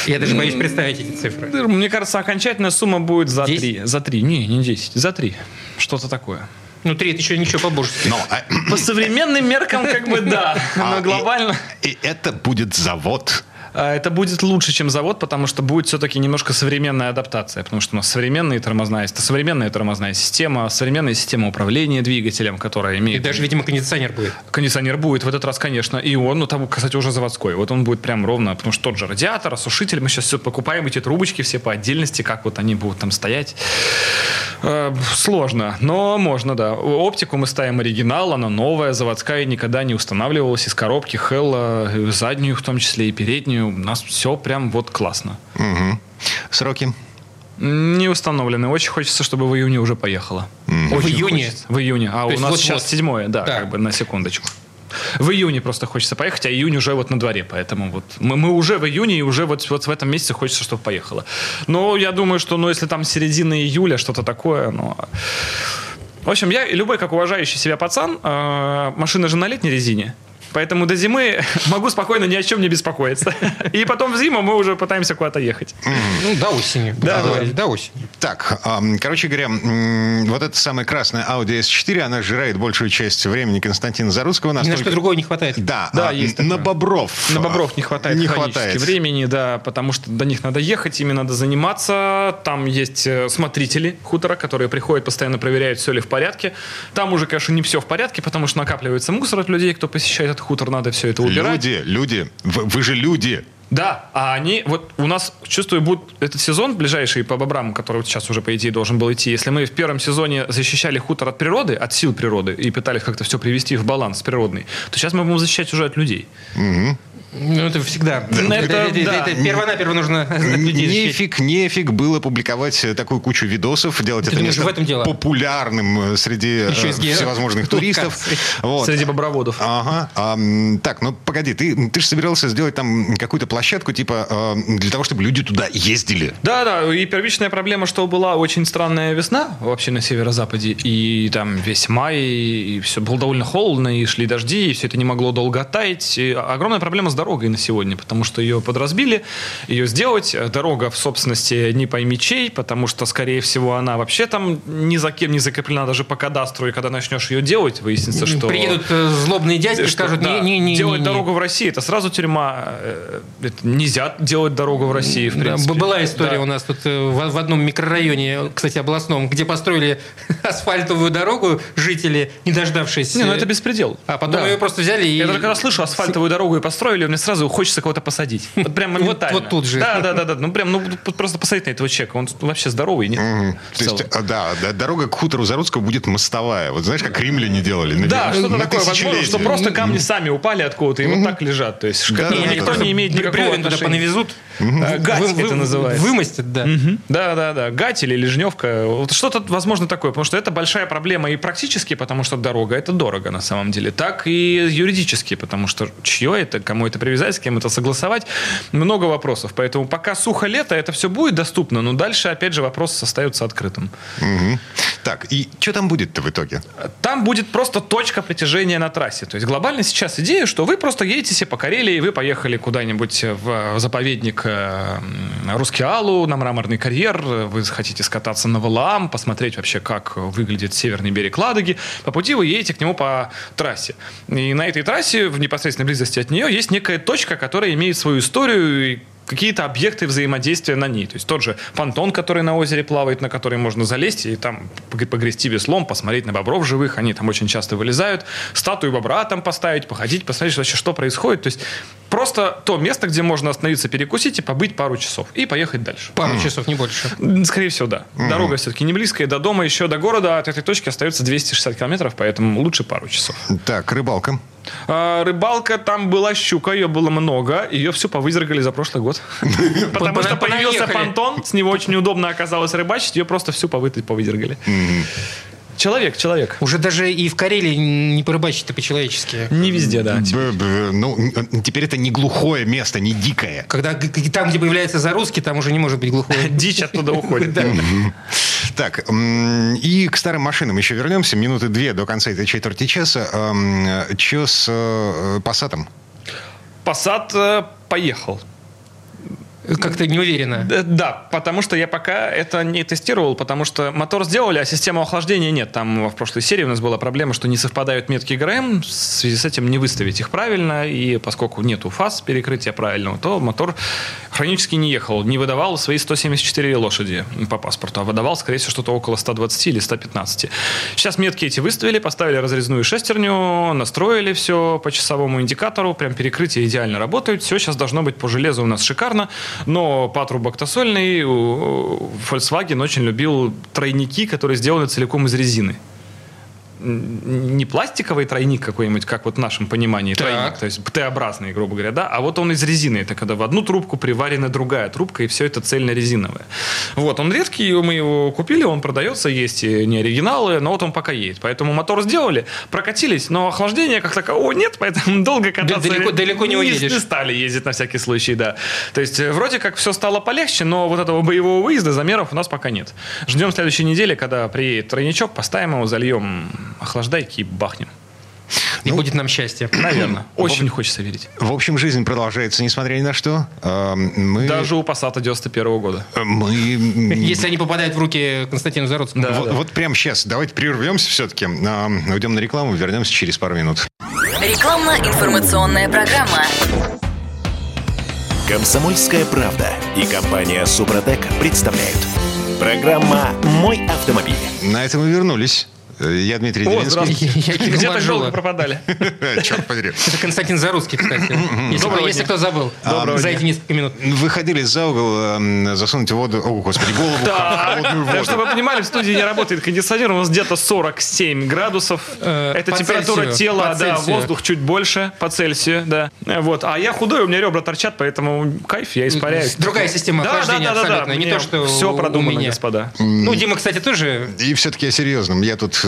Я даже боюсь представить эти цифры. Мне кажется, окончательная сумма будет за Десять? три. За три. Не, не 10. За три. Что-то такое. Ну, три, это еще ничего по-божески. Но, а, По современным меркам, как бы да. а, Но глобально... И, и это будет завод. А, Это будет лучше, чем завод, потому что будет все-таки немножко современная адаптация, потому что у нас современные тормозная, это современная тормозная система, современная система управления двигателем, которая И имеет... даже, видимо, кондиционер будет. Кондиционер будет в этот раз, конечно, и он, ну там, кстати, уже заводской. Вот он будет прям ровно, потому что тот же радиатор, осушитель, мы сейчас все покупаем, эти трубочки все по отдельности, как вот они будут там стоять. Э, сложно, но можно, да. Оптику мы ставим оригинал, она новая, заводская, никогда не устанавливалась из коробки Хелла, э, заднюю в том числе и переднюю. У нас все прям вот классно. Мгм. Сроки. Не установлены. Очень хочется, чтобы в июне уже поехала. Очень В июне? хочется. В июне. А у есть нас вот-вот. сейчас седьмое, да, Так. как бы на секундочку. В июне просто хочется поехать, а июнь уже вот на дворе, поэтому вот мы, мы уже в июне и уже вот, вот в этом месяце хочется, чтобы поехала. Но я думаю, что, ну, если там середина июля, что-то такое, ну... В общем, я любой, как уважающий себя пацан, э, машина же на летней резине, Поэтому до зимы могу спокойно ни о чем не беспокоиться. И потом в зиму мы уже пытаемся куда-то ехать. Ну, до осени. Да, да. До осени. Так, короче говоря, вот эта самая красная Audi S4, она жирает большую часть времени Константина Зарусского. Ни на настолько- что другого не хватает. Да, Да, а, есть на. Бобров. На Бобров не хватает Не хватает. времени, да, потому что до них надо ехать, ими надо заниматься. Там есть э, смотрители хутора, которые приходят, постоянно проверяют, все ли в порядке. Там уже, конечно, не все в порядке, потому что накапливается мусор от людей, кто посещает этот хутор, надо все это убирать. Люди, люди, вы, вы же люди. Да, а они, вот у нас, чувствую, будет этот сезон ближайший по бобрам, который вот сейчас уже, по идее, должен был идти. Если мы в первом сезоне защищали хутор от природы, от сил природы, и пытались как-то все привести в баланс природный, то сейчас мы будем защищать уже от людей. Ну, это всегда. Ну, это, это это- да. это перво-наперво нужно. Нефиг, нефиг было публиковать э, такую кучу видосов, делать Ты это думаешь, место в этом дело? популярным э, среди э, всевозможных туристов. Вот. Среди боброводов. Ага. А, так, ну погоди, ты, ты же собирался сделать там какую-то площадку, типа, для того, чтобы люди туда ездили. Да, да, и первичная проблема, что была очень странная весна вообще на северо-западе, и там весь май, и все было довольно холодно, и шли дожди, и все это не могло долго оттаять. И огромная проблема с дорогой на сегодня, потому что ее подразбили, ее сделать. Дорога в собственности не пойми чей, потому что, скорее всего, она вообще там ни за кем не закреплена даже по кадастру, и когда начнешь ее делать, выяснится, что... Приедут э, злобные дядьки, Что, скажут, да, не, не, не, делать не, не. дорогу в России это сразу тюрьма. э, это нельзя делать дорогу в России, в Да, принципе. была история Да. у нас тут э, в, в одном микрорайоне, кстати, областном, где построили асфальтовую дорогу жители, не дождавшись. Не, ну э, это беспредел. А потом Да. ее просто взяли и... Я даже когда слышу асфальтовую дорогу и построили, мне сразу хочется кого-то посадить. Вот прям Вот- моментально. вот тут же. Да, да, да, да. Ну прям, ну просто посмотреть на этого человека. Он вообще здоровый, нет? То есть, э, да, да, дорога к хутору Заруцкого будет мостовая. Вот знаешь, как римляне делали? на Да, что-то такое. Возможно, что просто камни сами упали откуда-то и вот так лежат. То есть, Да, да, никто да. не имеет никакого бревен туда отношения. понавезут. Э, Гать Вы- вы- это называется. Вымостят, да. Да, да, да. Гать или Лежневка. Вот что-то, возможно, такое. Потому что это большая проблема и практически, потому что дорога это дорого на самом деле, так и юридически, потому что чье это, кому это привязать, с кем это согласовать. Много вопросов. Поэтому пока сухо лето, это все будет доступно, но дальше, опять же, вопрос остается открытым. Так, и что там будет-то в итоге? Там будет просто точка притяжения на трассе. То есть глобально сейчас идея, что вы просто едете себе по Карелии, вы поехали куда-нибудь в заповедник э, Рускеалу, на мраморный карьер, вы хотите скататься на Валаам, посмотреть вообще, как выглядит северный берег Ладоги. По пути вы едете к нему по трассе. И на этой трассе, в непосредственной близости от нее, есть некая точка, которая имеет свою историю и какие-то объекты взаимодействия на ней. То есть тот же понтон, который на озере плавает, на который можно залезть и там пог- погрести веслом, посмотреть на бобров живых, они там очень часто вылезают, статую бобра там поставить, походить, посмотреть вообще, что происходит. То есть просто то место, где можно остановиться, перекусить и побыть пару часов и поехать дальше. Пару часов, не больше. Скорее всего, да. Дорога все-таки не близкая, до дома еще до города от этой точки остается 260 километров, поэтому лучше пару часов. Так, рыбалка. А, рыбалка, там была щука, ее было много, ее всю повыдергали за прошлый год. Потому что появился понтон, с него очень неудобно оказалось рыбачить, ее просто всю повы- повыдергали. Человек, человек. Уже даже и в Карелии не порыбачить-то по-человечески. Не везде, да. Б- б- Ну, теперь это не глухое место, не дикое. Когда там, где появляется зарусский, там уже не может быть глухой. Дичь оттуда уходит. Так, и к старым машинам еще вернемся. Минуты две до конца этой четверти часа. Че с э, Пассатом? Посад э, поехал. Как-то не уверенно. Д- Да, потому что я пока это не тестировал, потому что мотор сделали, а систему охлаждения нет. Там в прошлой серии у нас была проблема, что не совпадают метки ГРМ, в связи с этим не выставить их правильно, и поскольку нету фаз перекрытия правильного, то мотор хронически не ехал, не выдавал свои 174 лошади по паспорту, а выдавал, скорее всего, что-то около 120 или 115. Сейчас метки эти выставили, поставили разрезную шестерню, настроили все по часовому индикатору, прям перекрытие идеально работают, все сейчас должно быть по железу у нас шикарно, но патрубок тосольный, у- Volkswagen очень любил тройники, которые сделаны целиком из резины. Не пластиковый тройник какой-нибудь, как вот в нашем понимании Так. тройник, то есть Т-образный, грубо говоря, да, а вот он из резины, это когда в одну трубку приварена другая трубка, и все это цельно-резиновое. Вот, он редкий, мы его купили, он продается, есть не оригиналы, но вот он пока есть. Поэтому мотор сделали, прокатились, но охлаждения как такового нет, поэтому долго кататься далеко- далеко не уедешь. Не стали ездить на всякий случай, да. То есть э, вроде как все стало полегче, но вот этого боевого выезда, замеров у нас пока нет. Ждем следующей недели, когда приедет тройничок, поставим его, зальем охлаждайки и бахнем. И будет нам счастье. Наверное. Очень не хочется верить. В общем, жизнь продолжается, несмотря ни на что. Э, Мы, Даже у Passat 91 года. мы Если они попадают в руки Константину Заруцкому. Да. вот, вот прямо сейчас. Давайте прервемся все-таки. Уйдем на рекламу, вернемся через пару минут. Рекламно-информационная программа. Комсомольская правда и компания Супротек представляют. Программа «Мой автомобиль». На этом мы вернулись. Я Дмитрий О, Делинский. Я Где так долго пропадали? Черт подери. Это Константин Заруцкий, кстати. Если, кто забыл Доброго за эти несколько минут. Выходили за угол, эм, засунуть воду, о, господи, голову в холодную Так, воду. чтобы вы понимали, в студии не работает кондиционер, у нас где-то 47 градусов. Э, Это температура тела, да, воздух чуть больше по Цельсию, да. Вот. А я худой, у меня ребра торчат, поэтому кайф, я испаряюсь. Другая система Да, охлаждения да, да, да, да. абсолютно. Не то, что все у продумано, меня. господа. Ну, Дима, кстати, тоже И все-таки о серьезном. Я тут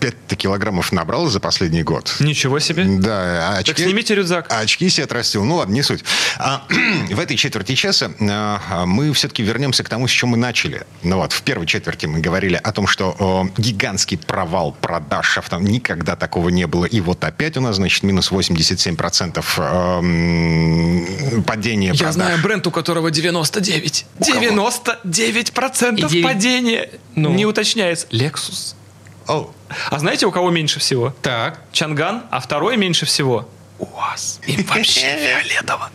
5 килограммов набрал за последний год. Ничего себе. Да, а очки... Так снимите рюкзак. А очки себе отрастил. Ну ладно, не суть. А, в этой четверти часа а, мы все-таки вернемся к тому, с чем мы начали. Ну вот, в первой четверти мы говорили о том, что о, гигантский провал продаж авто. Никогда такого не было. И вот опять у нас, значит, минус 87% эм, падения Я продаж. знаю бренд, у которого 99. 99% И девять- падения. Ну. Не уточняется. Lexus. О, А знаете, у кого меньше всего? так. Чанган, а второй меньше всего УАЗ. Им вообще фиолетово.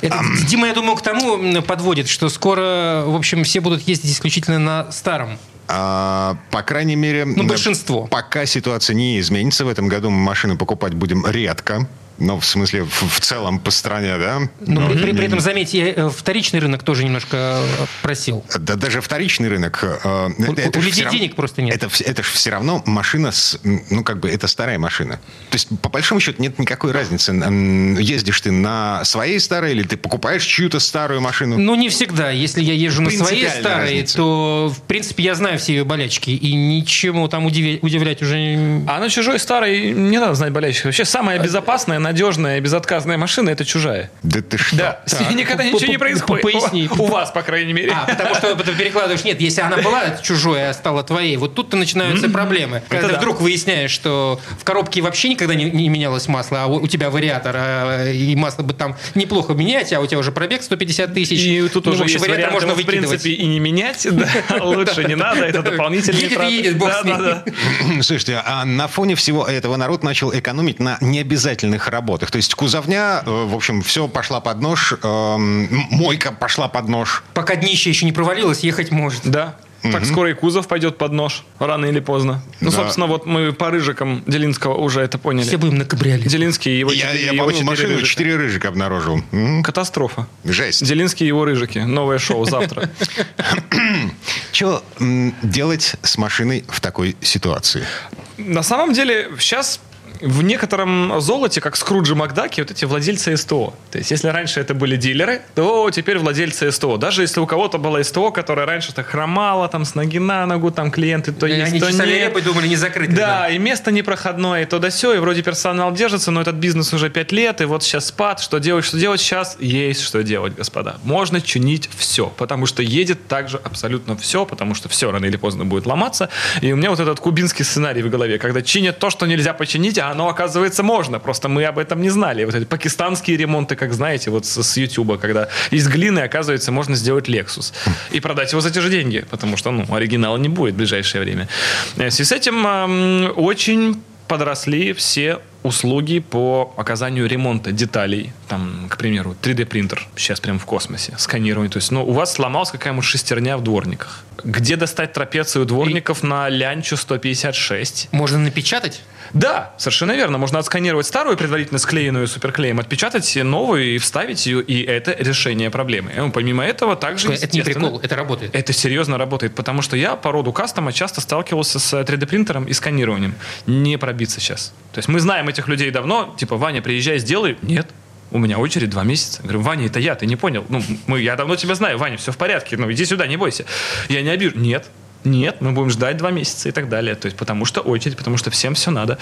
Это, Дима, я думаю, к тому подводит, что скоро, в общем, все будут ездить исключительно на старом. А, по крайней мере... Ну, большинство. Пока ситуация не изменится, в этом году мы машины покупать будем редко. Ну, в смысле, в, в целом по стране, да? Но при, при- при этом, заметьте, э, вторичный рынок тоже немножко э, просил. Да даже вторичный рынок... э, У- это у людей равно- денег просто нет. Это, это же все равно машина с... Ну, как бы, это старая машина. То есть, по большому счету, нет никакой разницы. Ездишь ты на своей старой или ты покупаешь чью-то старую машину. Ну, не всегда. Если я езжу на своей старой, разница. то, в принципе, я знаю все ее болячки. И ничему там удивлять, удивлять уже... не- А на чужой старой не надо знать болельщиков. Вообще самая безопасная, надежная, безотказная машина это чужая. Да ты что? Да, с ней никогда ничего не происходит. поясни. У вас, по крайней мере. А, потому что ты перекладываешь... Нет, если она была чужой, а стала твоей, вот тут-то начинаются проблемы. Когда ты вдруг выясняешь, что в коробке вообще никогда не, менялось масло, а у тебя вариатор, а, и масло бы там неплохо менять, а у тебя уже пробег 150 тысяч. И тут Ну, уже есть вариатор можно в принципе, выкидывать. и не менять. Да, лучше не надо, это дополнительные Едет и едет, бог. Слушайте, а на фоне всего этого народ начал экономить на необязательных работах. То есть кузовня, э, в общем, все пошла под нож, эм, мойка пошла под нож. Пока днище еще не провалилось, ехать может. Да. Так скоро и кузов пойдет под нож, рано или поздно. Ну, Да. собственно, вот мы по рыжикам Делинского уже это поняли. Все будем на кабриолете. Делинский и его Я, четыре- я его помню, четыре машину рыжика. четыре рыжика обнаружил. М, Катастрофа. Жесть. Делинский и его рыжики. Новое шоу завтра. Что делать с машиной в такой ситуации? На самом деле, сейчас в некотором золоте, как Скруджи Макдаки, вот эти владельцы СТО. То есть, если раньше это были дилеры, то теперь владельцы СТО. Даже если у кого-то было СТО, которое раньше так хромало, там, с ноги на ногу, там, клиенты то И есть, Они то нет. репой, думали, не закрыто. Да, и место непроходное, и то да сё, и вроде персонал держится, но этот бизнес уже пять лет, и вот сейчас спад, что делать, что делать сейчас, есть что делать, господа. Можно чинить все, потому что едет также абсолютно все, потому что все рано или поздно будет ломаться. И у меня вот этот кубинский сценарий в голове, когда чинят то, что нельзя починить, а оно оказывается можно, просто мы об этом не знали. Вот эти пакистанские ремонты, как знаете, вот с, с YouTube, когда из глины, оказывается, можно сделать Lexus и продать его за те же деньги, потому что, ну, оригинала не будет в ближайшее время. Э, В связи с этим очень подросли все услуги по оказанию ремонта деталей. Там, к примеру, 3D-принтер сейчас прям в космосе, сканирование. То есть, ну, у вас сломалась какая-нибудь шестерня в дворниках. Где достать трапецию дворников на лянчу 156? Можно напечатать? Да, совершенно верно. Можно отсканировать старую, предварительно склеенную суперклеем, отпечатать новую и вставить ее, и это решение проблемы. Ну, помимо этого, также... Это не прикол, это работает. это серьезно работает, потому что я по роду кастома часто сталкивался с 3D-принтером и сканированием. Не пробиться сейчас. То есть мы знаем этих людей давно, типа, Ваня, приезжай, сделай. Нет. У меня очередь два месяца. Я говорю, Ваня, это я, ты не понял. Ну, мы, я давно тебя знаю, Ваня, все в порядке. Ну, иди сюда, не бойся. Я не обижу. Нет. Нет, мы будем ждать два месяца и так далее. То есть, потому что очередь, потому что всем все надо.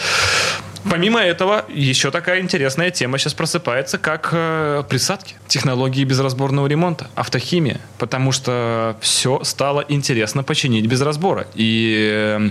Помимо этого, еще такая интересная тема сейчас просыпается, как э, присадки, технологии безразборного ремонта, автохимия, потому что все стало интересно починить без разбора. И э,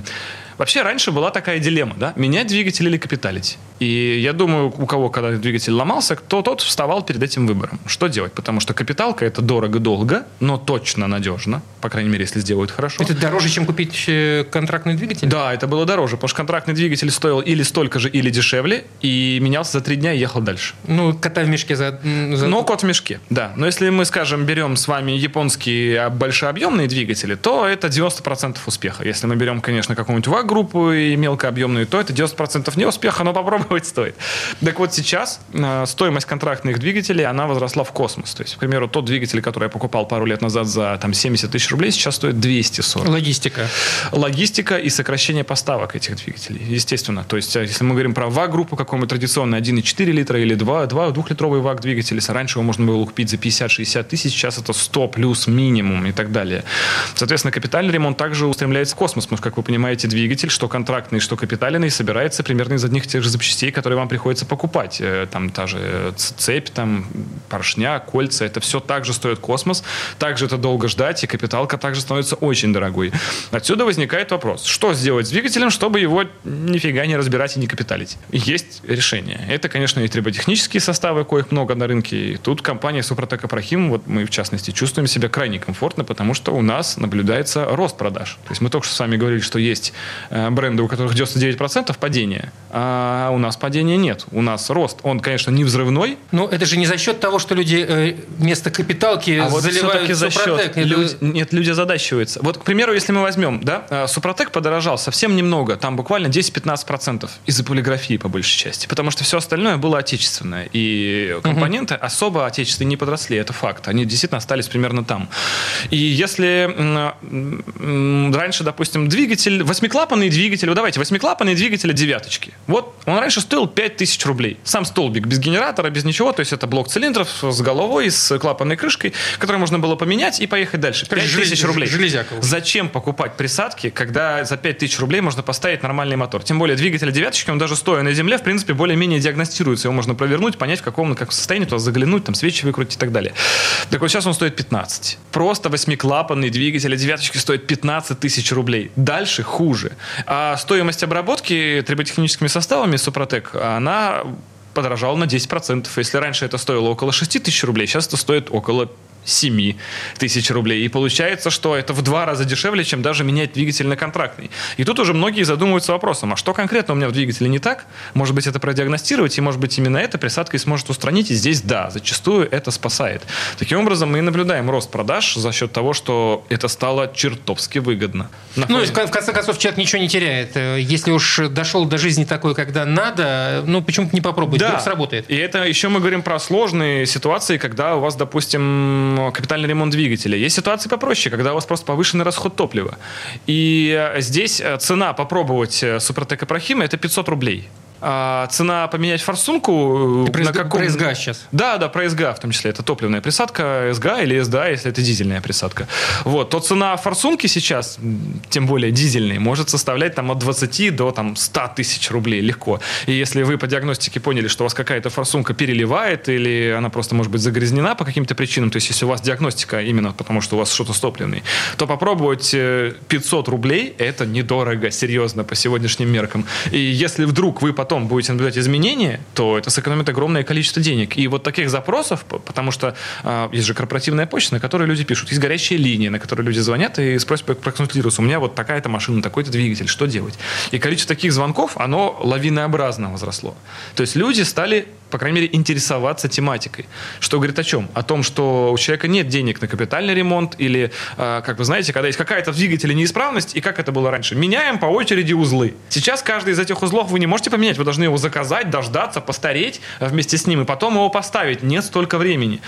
Вообще раньше была такая дилемма, да, менять двигатель или капиталить. И я думаю, у кого когда двигатель ломался, кто тот вставал перед этим выбором. Что делать? Потому что капиталка это дорого-долго, но точно надежно, по крайней мере, если сделают хорошо. Это дороже, чем купить э, контрактный двигатель? Да, это было дороже, потому что контрактный двигатель стоил или столько же, или дешевле, и менялся за три дня и ехал дальше. Ну, кота в мешке за... за... Но кот в мешке, да. Но если мы, скажем, берем с вами японские большеобъемные двигатели, то это 90% успеха. Если мы берем, конечно, какую-нибудь ВАГ-группу и мелкообъемную, то это 90% не успеха, но попробовать стоит. Так вот сейчас э, стоимость контрактных двигателей, она возросла в космос. То есть, к примеру, тот двигатель, который я покупал пару лет назад за там, 70 тысяч рублей, сейчас стоит 240. Логистика. Логистика и сокращение поставок этих двигателей, естественно. То есть, э, если мы говорим про ВАГ-группу, какую-нибудь традиционную 1,4 литра или 2, 2 двухлитровый ВАГ-двигатель, раньше его можно было купить за 50-60 тысяч, сейчас это 100 плюс минимум и так далее. Соответственно, капитальный ремонт также устремляется в космос, потому что, как вы понимаете, двигатель, что контрактный, что капитальный, собирается примерно из одних тех же запчастей, которые вам приходится покупать. Э, Там та же цепь, там поршня, кольца, это все также стоит космос, также это долго ждать, и капиталка также становится очень дорогой. Отсюда возникает вопрос, что сделать с двигателем, чтобы его нифига не разбирать и не капиталить? Есть решение. Это, конечно, и триботехнические составы, коих много на рынке. И тут компания Супротек Апрахим, вот мы в частности, чувствуем себя крайне комфортно, потому что у нас наблюдается рост продаж. То есть мы только что с вами говорили, что есть э, бренды, у которых 99% падения, а у нас падения нет. У нас рост. Он, конечно, не взрывной. Но это же не за счет того, что люди э, вместо капиталки А вот заливают все-таки за счет. Люди- нет, люди озадачиваются. Вот, к примеру, если мы возьмем, да, э, Супротек подорожал совсем немного, там буквально 10-15% из-за полиграфии по большей части, потому что все остальное было отечественное. И компоненты особо отечественные не подросли, это факт. Они действительно остались примерно там. И если раньше, допустим, двигатель, восьмиклапанный двигатель, вот давайте, восьмиклапанные двигатели девяточки. Вот он раньше стоил 5000 рублей. Сам столбик без генератора, без ничего, то есть это блок цилиндров с головой, с клапанной крышкой, который можно было поменять и поехать дальше. То есть 5000 желез- рублей. железяка. Зачем покупать присадки, когда за 5000 рублей можно поставить нормальный мотор? Тем более двигатель девяточки, он даже стоя на земле, в принципе, более-менее диагностируется. Его можно провернуть, понять, в каком как состоянии, туда заглянуть, там свечи выкрутить и так далее. Так вот сейчас он стоит 15. Просто восьмиклапанный двигатель девяточки стоит 15 тысяч рублей. Дальше хуже. А стоимость обработки триботехническими составами Супротек, она подорожала на 10%. Если раньше это стоило около 6 тысяч рублей, сейчас это стоит около 7 тысяч рублей. И получается, что это в два раза дешевле, чем даже менять двигатель на контрактный. И тут уже многие задумываются вопросом, а что конкретно у меня в двигателе не так? Может быть, это продиагностировать, и может быть, именно эта присадка и сможет устранить. И здесь, да, зачастую это спасает. Таким образом, мы и наблюдаем рост продаж за счет того, что это стало чертовски выгодно. На Ну, фоне- в кон- в конце концов, человек ничего не теряет. Э, Если уж дошел до жизни такой, когда надо, ну, почему-то не попробовать, вдруг сработает. И это еще мы говорим про сложные ситуации, когда у вас, допустим, капитальный ремонт двигателя. Есть ситуации попроще, когда у вас просто повышенный расход топлива. И э, здесь э, цена попробовать э, Супротек Апрахима это 500 рублей. А цена поменять форсунку э, Про на СГ каком... про СГА сейчас. Да, да, про СГА в том числе. Это топливная присадка СГА или СДА, если это дизельная присадка. Вот. То цена форсунки сейчас, тем более дизельной, может составлять там от 20 до там, 100 тысяч рублей легко. И если вы по диагностике поняли, что у вас какая-то форсунка переливает или она просто может быть загрязнена по каким-то причинам, то есть если у вас диагностика именно потому, что у вас что-то с топливной, то попробовать э, 500 рублей – это недорого, серьезно, по сегодняшним меркам. И если вдруг вы потом будете наблюдать изменения, то это сэкономит огромное количество денег. И вот таких запросов, потому что а, есть же корпоративная почта, на которой люди пишут, есть горячая линия, на которой люди звонят и с просьбой проконсультироваться. У меня вот такая-то машина, такой-то двигатель, что делать? И количество таких звонков, оно лавинообразно возросло. То есть люди стали по крайней мере, интересоваться тематикой. Что говорит о чем? О том, что у человека нет денег на капитальный ремонт или, э, как вы знаете, когда есть какая-то в двигателе неисправность, и как это было раньше, меняем по очереди узлы. Сейчас каждый из этих узлов вы не можете поменять, вы должны его заказать, дождаться, постареть э, вместе с ним, и потом его поставить. Нет столько времени.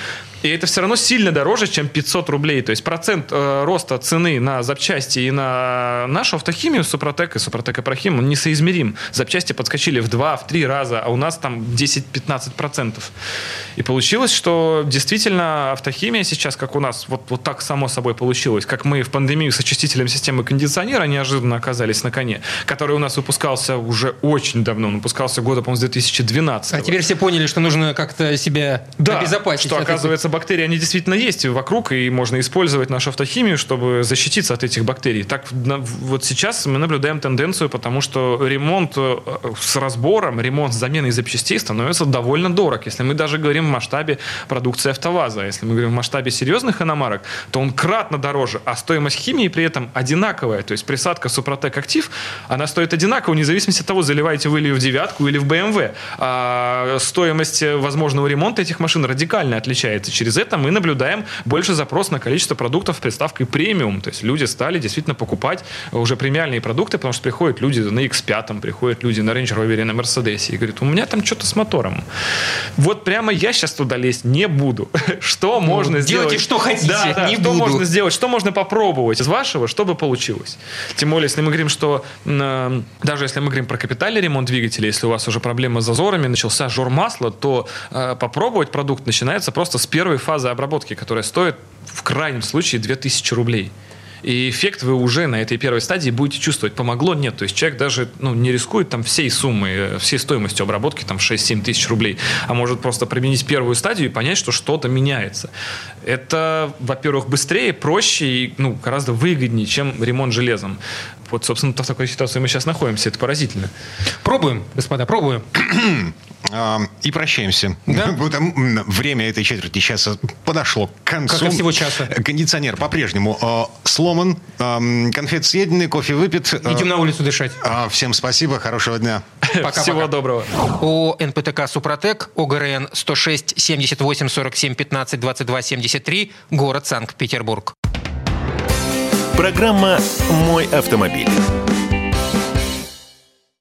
И это все равно сильно дороже, чем 500 рублей. То есть процент э, роста цены на запчасти и на нашу автохимию Супротек и Супротек Апрахим, он несоизмерим. Запчасти подскочили в 2, в 3 раза, а у нас там 10-15 15%. И получилось, что действительно автохимия сейчас, как у нас, вот, вот так само собой получилось, как мы в пандемию с очистителем системы кондиционера неожиданно оказались на коне, который у нас выпускался уже очень давно, он выпускался года, по-моему, с 2012. А теперь все поняли, что нужно как-то себя да, обезопасить. что, оказывается, бактерии, они действительно есть вокруг, и можно использовать нашу автохимию, чтобы защититься от этих бактерий. Так вот сейчас мы наблюдаем тенденцию, потому что ремонт э, с разбором, ремонт с заменой запчастей становится довольно дорог. Если мы даже говорим в масштабе продукции АвтоВАЗа, если мы говорим в масштабе серьезных иномарок, то он кратно дороже, а стоимость химии при этом одинаковая. То есть присадка Супротек Актив, она стоит одинаково, вне зависимости от того, заливаете вы ее в девятку или в BMW. А стоимость возможного ремонта этих машин радикально отличается. Через это мы наблюдаем больше запрос на количество продуктов с приставкой премиум. То есть люди стали действительно покупать уже премиальные продукты, потому что приходят люди на X5, приходят люди на Range Rover, на Mercedes и говорят, у меня там что-то с мотором. Вот прямо я сейчас туда лезть не буду. Что ну, можно сделать? Делайте, что хотите, да, да, не что буду. можно сделать, что можно попробовать из вашего, чтобы получилось. Тем более, если мы говорим, что э, даже если мы говорим про капитальный ремонт двигателя, если у вас уже проблемы с зазорами, начался жор масла, то э, попробовать продукт начинается просто с первой фазы обработки, которая стоит в крайнем случае 2000 рублей. И эффект вы уже на этой первой стадии будете чувствовать. Помогло? Нет. То есть человек даже ну, не рискует там всей суммой, э, всей стоимостью обработки, там 6-7 тысяч рублей, а может просто применить первую стадию и понять, что что-то меняется. Это, во-первых, быстрее, проще и ну, гораздо выгоднее, чем ремонт железом. Вот, собственно, в такой ситуации мы сейчас находимся. Это поразительно. Пробуем, господа, пробуем. И прощаемся. Да? Время этой четверти часа подошло к концу. Как и всего часа. Кондиционер по-прежнему э, сломан, э, конфет съедены, кофе выпит. Идем на улицу дышать. Всем спасибо, хорошего дня. Пока, Всего пока. доброго. О НПТК «Супротек», ОГРН 106 78 47 15 22 73, город Санкт-Петербург. Программа «Мой автомобиль».